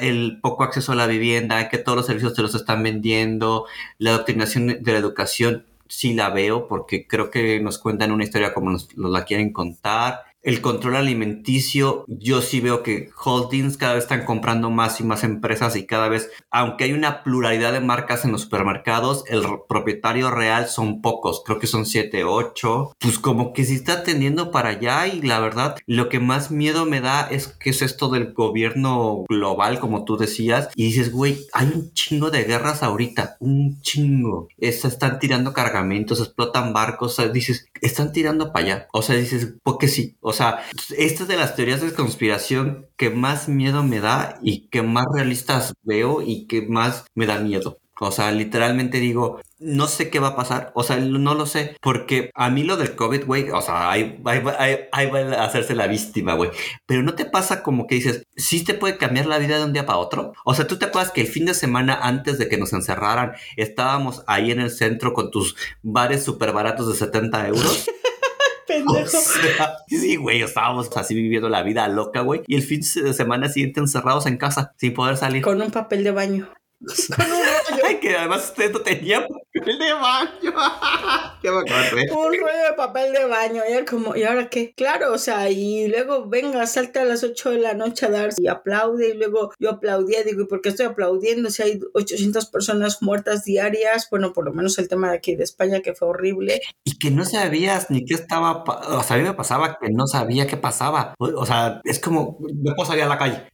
el, poco acceso a la vivienda, que todos los servicios te los están vendiendo, la doctrinación de la educación sí la veo porque creo que nos cuentan una historia como nos, nos la quieren contar el control alimenticio, yo sí veo que holdings cada vez están comprando más y más empresas y cada vez, aunque hay una pluralidad de marcas en los supermercados, el propietario real son pocos, creo que son 7, 8, pues como que se está tendiendo para allá y la verdad, lo que más miedo me da es que es esto del gobierno global, como tú decías, y dices, güey, hay un chingo de guerras ahorita, un chingo, se están tirando cargamentos, explotan barcos, dices, están tirando para allá, o sea, dices, porque sí, o sea, esta es de las teorías de conspiración que más miedo me da y que más realistas veo y que más me da miedo. O sea, literalmente digo, no sé qué va a pasar. O sea, no lo sé. Porque a mí lo del COVID, güey, o sea, ahí, va a hacerse la víctima, güey. Pero no te pasa como que dices, sí te puede cambiar la vida de un día para otro. O sea, tú te acuerdas que el fin de semana antes de que nos encerraran, estábamos ahí en el centro con tus bares súper baratos de 70 euros. pendejo. sí, güey, estábamos así viviendo la vida loca, güey. Y el fin de semana siguiente encerrados en casa, sin poder salir. Con un papel de baño. Con un rollo. que además usted no tenía papel de baño. ¿Qué me Un rollo de papel de baño. Y, como, ¿y ahora qué? Claro, o sea, y luego venga, salta a las 8 de la noche a dar y aplaude. Y luego yo aplaudía, digo, ¿y por qué estoy aplaudiendo? Si hay 800 personas muertas diarias, bueno, por lo menos el tema de aquí de España que fue horrible. Y que no sabías ni qué estaba, o sea, a mí me pasaba que no sabía qué pasaba. O, sea, es como, no puedo salir a la calle.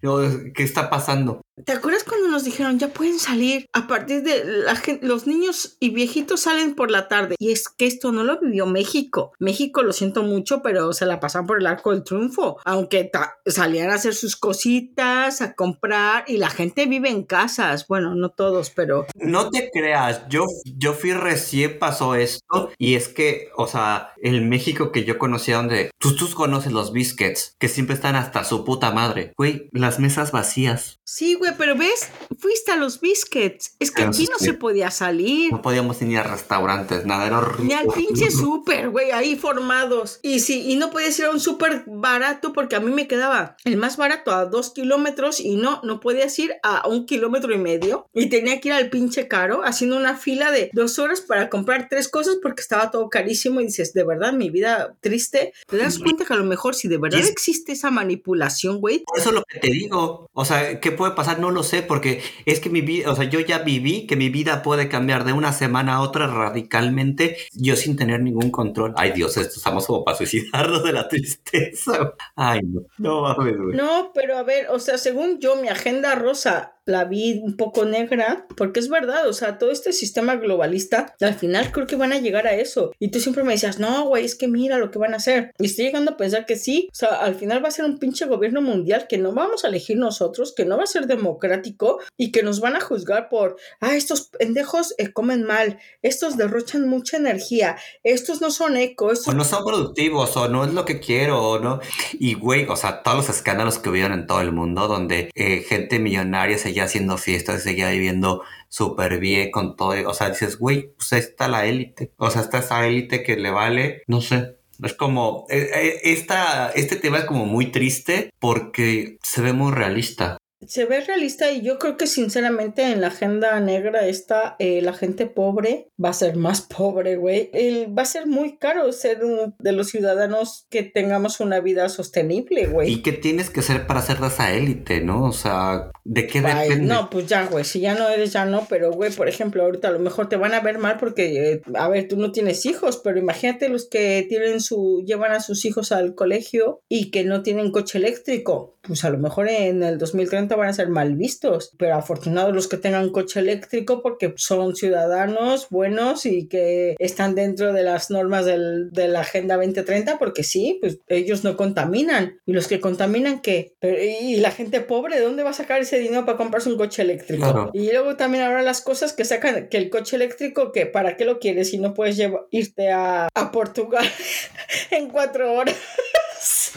¿Qué está pasando? ¿Te acuerdas cuando nos dijeron ya pueden salir? A partir de la gente, los niños y viejitos salen por la tarde. Y es que esto no lo vivió México. México lo siento mucho, pero se la pasan por el arco del triunfo. Aunque salían a hacer sus cositas, a comprar y la gente vive en casas. Bueno, no todos, pero... No te creas, yo, yo fui recién pasó esto y es que, o sea, el México que yo conocía donde tú, tú conoces los biscuits, que siempre están hasta su puta madre. Güey, las mesas vacías. Sí, güey, pero ves, fuiste a los biscuits. Es que aquí no se podía salir. No podíamos ir ni a restaurantes, nada, era horrible. Ni al pinche súper, güey, ahí formados. Y sí, y no podías ir a un súper barato porque a mí me quedaba el más barato a dos kilómetros y no, no podías ir a un kilómetro y medio. Y tenía que ir al pinche caro haciendo una fila de dos horas para comprar tres cosas porque estaba todo carísimo y dices, de verdad, mi vida triste. ¿Te das cuenta que a lo mejor si de verdad existe esa manipulación, güey? Eso es lo que te digo. O sea, ¿qué puede pasar? No lo sé porque es que mi vida, o sea, yo ya viví que mi vida puede cambiar de una semana a otra radicalmente, yo sin tener ningún control. Ay Dios, esto estamos como para suicidarnos de la tristeza. Ay, no, no mames, güey. No, pero a ver, o sea, según yo, mi agenda rosa la vi un poco negra, porque es verdad, o sea, todo este sistema globalista, al final creo que van a llegar a eso. Y tú siempre me decías, no, güey, es que mira lo que van a hacer. Y estoy llegando a pensar que sí, o sea, al final va a ser un pinche gobierno mundial que no vamos a elegir nosotros, que no va a ser democrático y que nos van a juzgar por, ah, estos pendejos eh, comen mal, estos derrochan mucha energía, estos no son eco. O no son productivos, o no es lo que quiero, o no. Y, güey, o sea, todos los escándalos que hubieron en todo el mundo, donde eh, gente millonaria se seguía haciendo fiestas, seguía viviendo súper bien con todo. O sea, dices, güey, pues está la élite. O sea, está esa élite que le vale, no sé. Es como, eh, eh, esta, este tema es como muy triste porque se ve muy realista se ve realista y yo creo que sinceramente en la agenda negra está eh, la gente pobre va a ser más pobre, güey. Va a ser muy caro ser un de los ciudadanos que tengamos una vida sostenible, güey. ¿Y qué tienes que ser para ser esa élite, no? O sea, ¿de qué depende? No, pues ya, güey, si ya no eres, ya no, pero, güey, por ejemplo, ahorita a lo mejor te van a ver mal porque, eh, a ver, tú no tienes hijos, pero imagínate los que tienen su, llevan a sus hijos al colegio y que no tienen coche eléctrico. Pues a lo mejor en el 2030 50 van a ser mal vistos, pero afortunados los que tengan coche eléctrico porque son ciudadanos buenos y que están dentro de las normas del, de la Agenda 2030 porque sí, pues ellos no contaminan. ¿Y los que contaminan qué? Pero, ¿Y la gente pobre de dónde va a sacar ese dinero para comprarse un coche eléctrico? Claro. Y luego también habrá las cosas que sacan, que el coche eléctrico, que ¿para qué lo quieres si no puedes llevar, irte a, a Portugal en cuatro horas?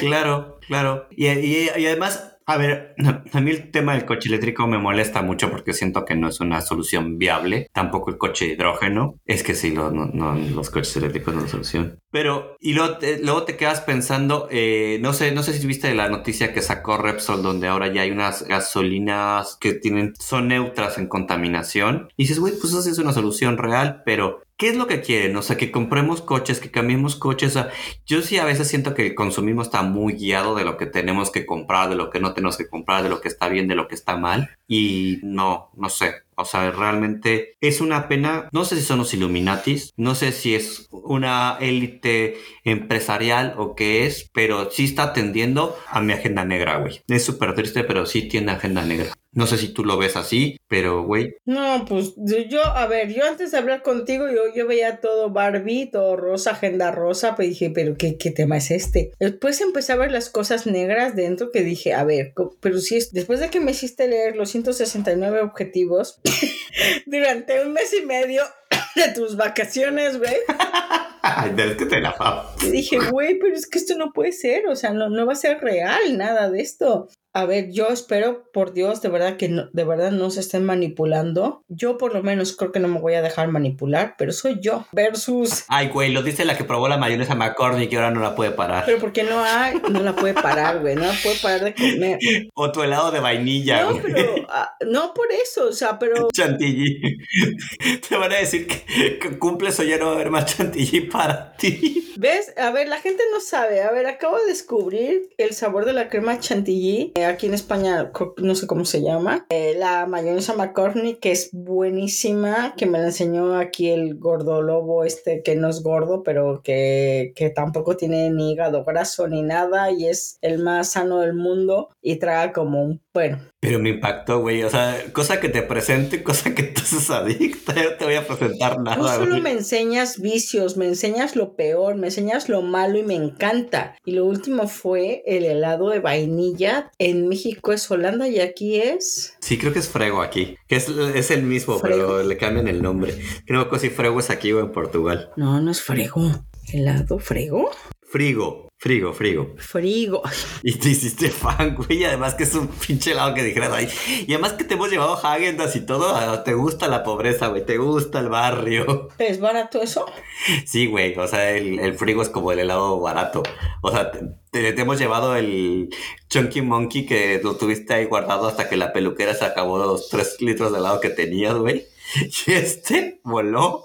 Claro, claro. Y, y- y además, a ver, a mí el tema del coche eléctrico me molesta mucho porque siento que no es una solución viable. Tampoco el coche hidrógeno. Es que sí, no, no, los coches eléctricos no son solución. Pero, y luego te, quedas pensando, eh, no sé, no sé si viste la noticia que sacó Repsol, donde ahora ya hay unas gasolinas que tienen, son neutras en contaminación. Y dices, güey, pues eso sí es una solución real, pero ¿qué es lo que quieren? O sea, que compremos coches, que cambiemos coches. O sea, yo sí a veces siento que el consumismo está muy guiado de lo que tenemos que comprar, de lo que no tenemos que comprar, de lo que está bien, de lo que está mal. Y no, no sé. O sea, realmente es una pena. No sé si son los Illuminatis, no sé si es una élite empresarial o qué es, pero sí está atendiendo a mi agenda negra, güey. Es súper triste, pero sí tiene agenda negra. No sé si tú lo ves así, pero, güey, No, pues yo, a ver, yo antes de hablar contigo, yo, veía todo Barbie, todo rosa, agenda rosa, pues dije, pero ¿qué, qué tema es este? Después empecé a ver las cosas negras dentro que dije, a ver, pero si es, después de que me hiciste leer los 169 objetivos durante un mes y medio de tus vacaciones, güey, es que te la y dije, güey, pero es que esto no puede ser, o sea, no, no va a ser real nada de esto. A ver, yo espero, por Dios, de verdad que no, de verdad no se estén manipulando. Yo por lo menos creo que no me voy a dejar manipular, pero soy yo versus... Ay, güey, lo dice la que probó la mayonesa McCormick y ahora no la puede parar. Pero porque no hay, no la puede parar, güey, no la puede parar de comer. O tu helado de vainilla, No, güey. pero, ah, no por eso, o sea, pero Chantilly. Te van a decir que, que cumples o ya no va a haber más chantilly para ti. ¿Ves? A ver, la gente no sabe. A ver, acabo de descubrir el sabor de la crema chantilly. Eh, aquí en España, no sé cómo se llama. Eh, la mayonesa McCormick, que es buenísima, que me la enseñó aquí el gordo lobo, este que no es gordo, pero que, que tampoco tiene ni hígado graso ni nada y es el más sano del mundo y traga como un, bueno, Pero me impactó, güey. O sea, cosa que te presento y cosa que te haces adicta. Yo no te voy a presentar nada, solo güey. me enseñas vicios, me enseñas lo peor, me enseñas lo malo y me encanta. Y lo último fue el helado de vainilla. En México es Holanda y aquí es... Sí, creo que es Frego aquí. Que es, es el mismo, Frego. pero le cambian el nombre. Creo que si Frego es aquí o en Portugal. No, no es frego. ¿Helado frego? Frigo, frigo, frigo. Frigo. Y te hiciste fan, güey. y Además que es un pinche helado que dijeras ahí. Y además que te hemos llevado Hagendas y todo. ah, Te gusta la pobreza, güey. Te gusta el barrio. ¿Es barato eso? Sí, güey. O sea, el, el frigo es como el helado barato. O sea, te, te- te hemos llevado el Chunky Monkey que lo tuviste ahí guardado hasta que la peluquera se acabó los 3 litros de helado que tenías, güey. Y este voló.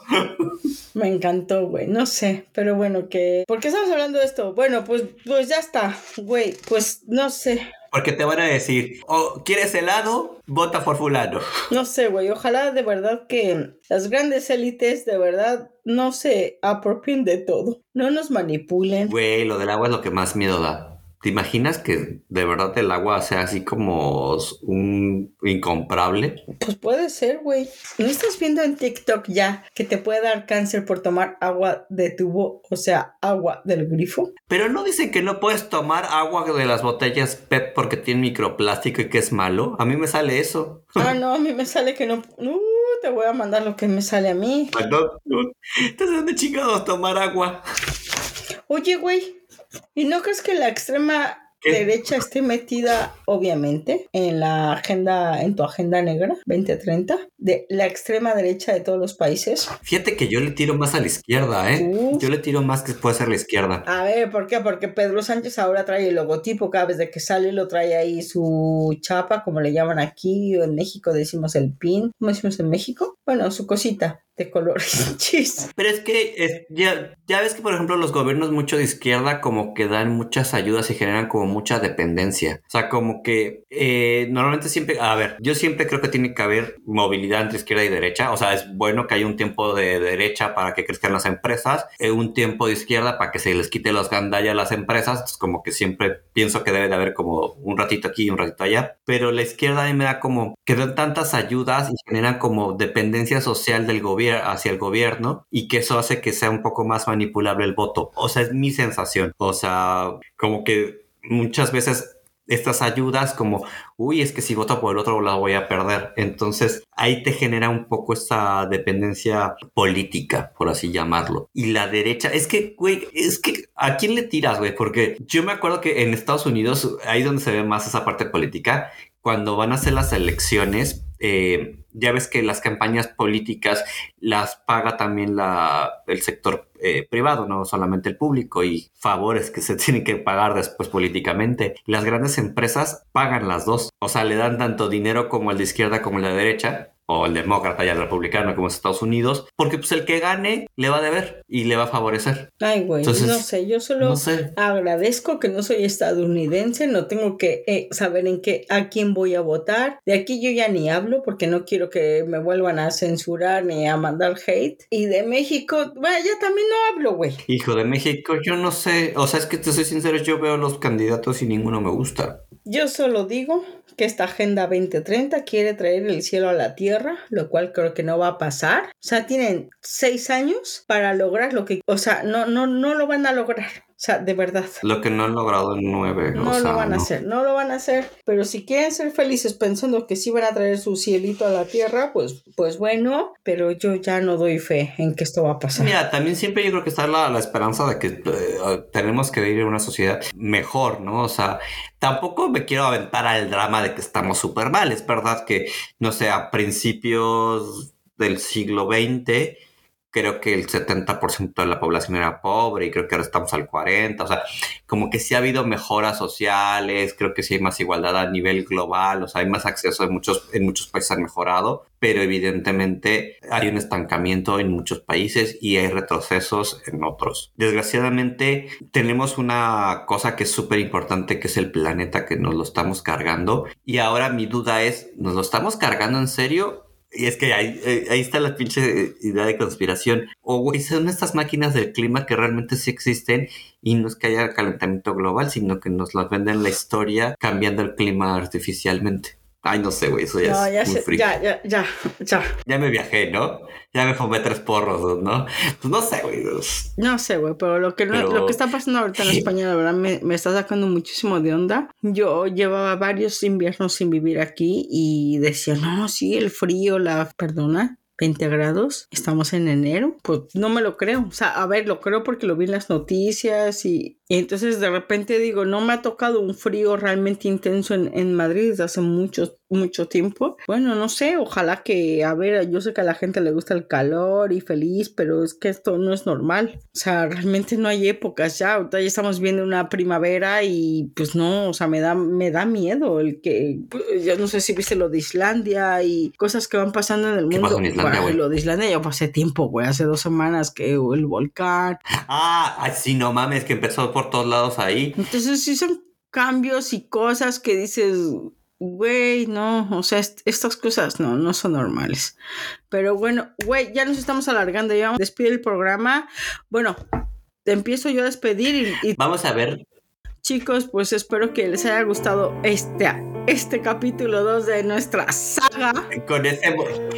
Me encantó, güey. No sé, pero bueno, que... ¿Por qué estamos hablando de esto? Bueno, pues, pues ya está, güey. Pues no sé. Porque te van a decir, o quieres helado, vota por fulano. No sé, güey. Ojalá de verdad que las grandes élites de verdad no se apropien de todo. No nos manipulen. Güey, lo del agua es lo que más miedo da. ¿Te imaginas que de verdad el agua sea así como un incomparable? Pues puede ser, güey. ¿No estás viendo en TikTok ya que te puede dar cáncer por tomar agua de tubo? O sea, agua del grifo. Pero no dicen que no puedes tomar agua de las botellas PET porque tiene microplástico y que es malo. A mí me sale eso. Ah, no, a mí me sale que no. Uh, te voy a mandar lo que me sale a mí. No, no. Entonces, ¿dónde chingados tomar agua? Oye, güey. ¿Y no crees que la extrema ¿Qué? derecha esté metida, obviamente, en la agenda, en tu agenda negra 2030? De la extrema derecha de todos los países. Fíjate que yo le tiro más a la izquierda, ¿eh? Yo le tiro más que puede ser la izquierda. A ver, ¿por qué? Porque Pedro Sánchez ahora trae el logotipo, cada vez de que sale lo trae ahí su chapa, como le llaman aquí, o en México decimos el pin. ¿Cómo decimos en México? Bueno, su cosita de colores. Chis. Pero es que es- ya, ya ves que, por ejemplo, los gobiernos mucho de izquierda como que dan muchas ayudas y generan como mucha dependencia. O sea, como que eh, normalmente siempre, a ver, yo siempre creo que tiene que haber movilidad entre izquierda y derecha. O sea, es bueno que haya un tiempo de derecha para que crezcan las empresas, eh, un tiempo de izquierda para que se les quite los gandallas a las empresas. Entonces, como que siempre pienso que debe de haber como un ratito aquí y un ratito allá. Pero la izquierda me da como que dan tantas ayudas y generan como dependencia social del gobierno hacia el gobierno y que eso hace que sea un poco más manipulable el voto. O sea, es mi sensación. O sea, como que muchas veces estas ayudas como, uy, es que si voto por el otro la voy a perder. Entonces ahí te genera un poco esa dependencia política, por así llamarlo. Y la derecha, es que, güey, es que ¿a quién le tiras, güey? Porque yo me acuerdo que en Estados Unidos, ahí es donde se ve más esa parte política, cuando van a hacer las elecciones, eh, ya ves que las campañas políticas las paga también la, el sector eh, privado, no solamente el público, y favores que se tienen que pagar después políticamente. Las grandes empresas pagan las dos, o sea, le dan tanto dinero como el de izquierda como el de derecha, o el demócrata y el republicano como es Estados Unidos, porque pues el que gane le va a deber y le va a favorecer. Ay, güey, Entonces, no sé, yo solo No sé. agradezco que no soy estadounidense, no tengo que eh, saber en qué, a quién voy a votar. De aquí yo ya ni hablo porque no quiero que me vuelvan a censurar ni a mandar hate. Y de México, bueno, ya también no hablo, güey. Hijo de México, yo no sé, o sea, es que te soy sincero, yo veo los candidatos y ninguno me gusta. Yo solo digo que esta Agenda 2030 quiere traer el cielo a la tierra, lo cual creo que no va a pasar. O sea, tienen seis años para lograr lo que... O sea, no, no, no lo van a lograr. O sea, de verdad. Lo que no han logrado en nueve. No o sea, lo van a no. hacer, no lo van a hacer. Pero si quieren ser felices pensando que sí van a traer su cielito a la tierra, pues, pues bueno, pero yo ya no doy fe en que esto va a pasar. Mira, también siempre yo creo que está la, la esperanza de que eh, tenemos que vivir en una sociedad mejor, ¿no? O sea, tampoco me quiero aventar al drama de que estamos súper mal. Es verdad que, no sé, a principios del siglo XX, creo que el 70% de la población era pobre y creo que ahora estamos al 40%. O sea, como que sí ha habido mejoras sociales, creo que sí hay más igualdad a nivel global, o sea, hay más acceso en muchos, en muchos países han mejorado, pero evidentemente hay un estancamiento en muchos países y hay retrocesos en otros. Desgraciadamente tenemos una cosa que es súper importante, que es el planeta que nos lo estamos cargando. Y ahora mi duda es, ¿nos lo estamos cargando en serio? Y es que ahí, eh, ahí está la pinche idea de conspiración. O, güey, son estas máquinas del clima que realmente sí existen y no es que haya calentamiento global, sino que nos las venden la historia cambiando el clima artificialmente. Ay, no sé, güey, eso ya No, es ya, muy sé, ya, ya, ya, ya. Ya me viajé, ¿no? Ya me fumé tres porros, ¿no? Pues no sé, güey. No sé, güey, pero lo que, Pero- lo que está pasando ahorita en España, la verdad, me, me está sacando muchísimo de onda. Yo llevaba varios inviernos sin vivir aquí y decía, no, sí, el frío, la... Perdona. 20 grados, estamos en enero, pues no me lo creo. O sea, a ver, lo creo porque lo vi en las noticias y, y entonces de repente digo, no me ha tocado un frío realmente intenso en, en Madrid desde hace mucho, mucho tiempo. Bueno, no sé, ojalá que, a ver, yo sé que a la gente le gusta el calor y feliz, pero es que esto no es normal. O sea, realmente no hay épocas ya. Ahorita ya estamos viendo una primavera y pues no, o sea, me da, me da miedo el que, pues, yo no sé si viste lo de Islandia y cosas que van pasando en el ¿Qué mundo. pasó en Islandia, Bueno, lo de Islandia ya pasé tiempo, güey, hace dos semanas que el volcán. Ah, sí, no mames, que empezó por todos lados ahí. Entonces sí son cambios y cosas que dices, güey, no, o sea, est- estas cosas no, no son normales. Pero bueno, güey, ya nos estamos alargando, ya vamos a despedir el programa. Bueno, te empiezo yo a despedir y, y, Vamos a ver. chicos, pues espero que les haya gustado este, este capítulo 2 de nuestra saga. Con ese.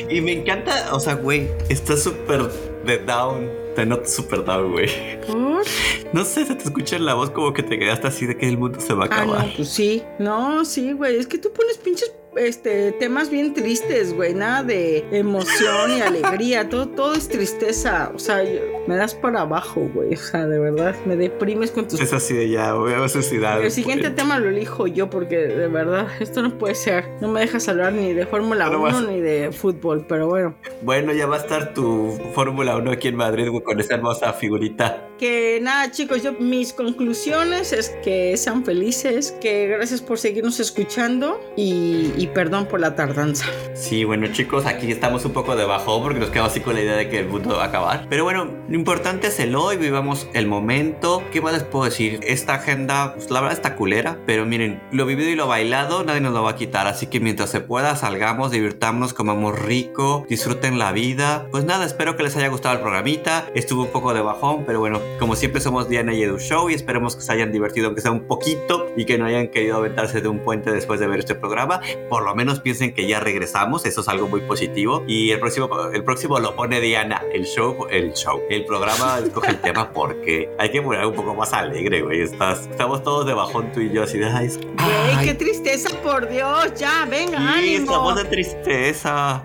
Y me encanta, o sea, güey, está súper de down. Te noto súper down, güey. ¿Por? No sé, se te escucha en la voz como que te quedaste así de que el mundo se va a Ah, acabar. no, pues sí. No, sí, güey. Es que tú pones pinches este, temas bien tristes, güey. Nada de emoción y alegría. Todo, todo es tristeza. O sea, me das para abajo, güey. O sea, de verdad, me deprimes con tus... Es así de ya, voy a suicidar. El siguiente tema lo elijo yo porque de verdad esto no puede ser. No me dejas hablar ni de Fórmula No 1 vas- ni de fútbol, pero bueno. Bueno, ya va a estar tu Fórmula 1 aquí en Madrid güey, con esa hermosa figurita. Que nada, chicos, yo mis conclusiones es que sean felices, que gracias por seguirnos escuchando y, perdón por la tardanza. Sí, bueno, chicos, aquí estamos un poco de bajón porque nos quedamos así con la idea de que el mundo va a acabar. Pero bueno, lo importante es el hoy, vivamos el momento. ¿Qué más les puedo decir? Esta agenda, pues la verdad está culera, pero miren, lo vivido y lo bailado nadie nos lo va a quitar, así que mientras se pueda salgamos, divirtamos, comamos rico, disfruten la vida. Pues nada, espero que les haya gustado el programita. Estuvo un poco de bajón, pero bueno, como siempre somos Diana y Edu Show y esperemos que se hayan divertido aunque sea un poquito y que no hayan querido aventarse de un puente después de ver este programa. Por lo menos piensen que ya regresamos, eso es algo muy positivo. Y el próximo, el próximo lo pone Diana, el show, el show, el programa escoge el tema porque hay que poner un poco más alegre, güey. Estás, estamos todos de bajón tú y yo así de... Ay, Güey, qué tristeza, por Dios, ya, venga, sí, ánimo. estamos de tristeza.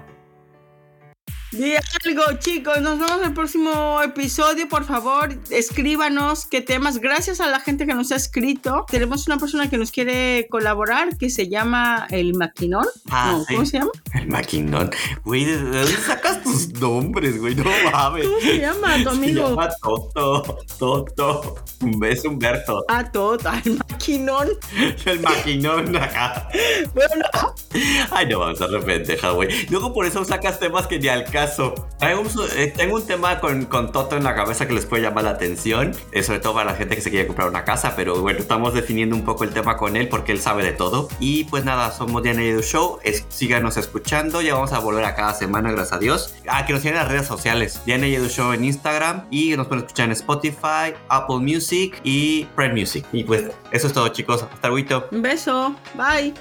Di algo, chicos. Nos vemos en el próximo episodio. Por favor, escríbanos qué temas. Gracias a la gente que nos ha escrito. Tenemos una persona que nos quiere colaborar que se llama El Maquinón. Ah, No, sí. ¿Cómo se llama? El maquinón. Güey, ¿de dónde sacas tus nombres, güey? No mames. ¿Cómo se llama tu Se amigo? llama Toto. Toto. Es Humberto. Ah, todo. El Maquinón. El maquinón acá. Bueno, Ay, no vamos a de pendeja, güey. Luego por eso sacas temas que ni al eh, tengo un tema con, Toto en la cabeza que les puede llamar la atención. eh, sobre todo para la gente que se quiere comprar una casa. Pero bueno, estamos definiendo un poco el tema con él porque él sabe de todo. Y pues nada, somos Diana y Show. Síganos escuchando. Ya vamos a volver a cada semana, gracias a Dios. Ah, que nos sigan en las redes sociales. Diana y Show en Instagram. Y nos pueden escuchar en Spotify, Apple Music y Prime Music. Y pues eso es todo, chicos. Hasta luego. un beso. Bye.